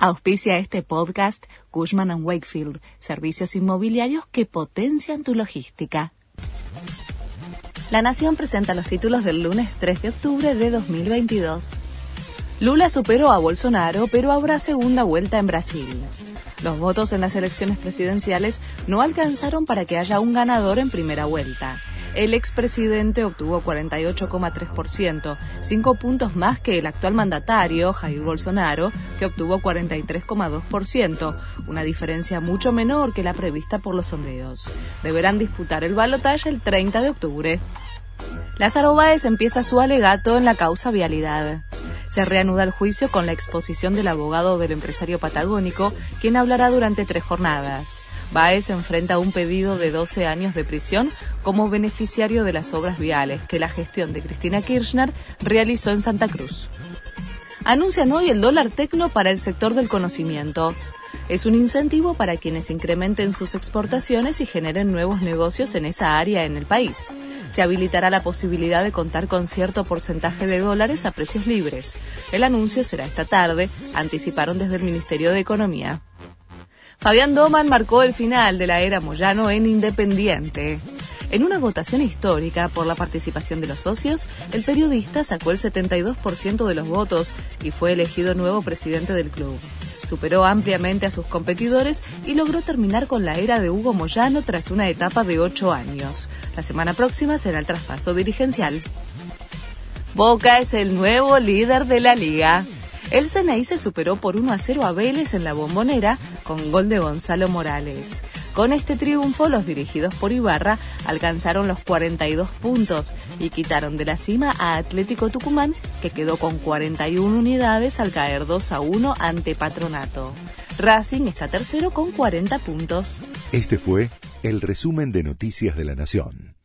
Auspicia este podcast Cushman ⁇ Wakefield, servicios inmobiliarios que potencian tu logística. La Nación presenta los títulos del lunes 3 de octubre de 2022. Lula superó a Bolsonaro, pero habrá segunda vuelta en Brasil. Los votos en las elecciones presidenciales no alcanzaron para que haya un ganador en primera vuelta. El expresidente obtuvo 48,3%, cinco puntos más que el actual mandatario, Jair Bolsonaro, que obtuvo 43,2%, una diferencia mucho menor que la prevista por los sondeos. Deberán disputar el balotaje el 30 de octubre. Lázaro Báez empieza su alegato en la causa vialidad. Se reanuda el juicio con la exposición del abogado del empresario patagónico, quien hablará durante tres jornadas. Baez enfrenta un pedido de 12 años de prisión como beneficiario de las obras viales que la gestión de Cristina Kirchner realizó en Santa Cruz. Anuncian hoy el dólar tecno para el sector del conocimiento. Es un incentivo para quienes incrementen sus exportaciones y generen nuevos negocios en esa área en el país. Se habilitará la posibilidad de contar con cierto porcentaje de dólares a precios libres. El anuncio será esta tarde, anticiparon desde el Ministerio de Economía. Fabián Doman marcó el final de la era Moyano en Independiente. En una votación histórica por la participación de los socios, el periodista sacó el 72% de los votos y fue elegido nuevo presidente del club. Superó ampliamente a sus competidores y logró terminar con la era de Hugo Moyano tras una etapa de ocho años. La semana próxima será el traspaso dirigencial. Boca es el nuevo líder de la liga. El Ceney se superó por 1 a 0 a Vélez en la bombonera con gol de Gonzalo Morales. Con este triunfo, los dirigidos por Ibarra alcanzaron los 42 puntos y quitaron de la cima a Atlético Tucumán, que quedó con 41 unidades al caer 2 a 1 ante Patronato. Racing está tercero con 40 puntos. Este fue el resumen de Noticias de la Nación.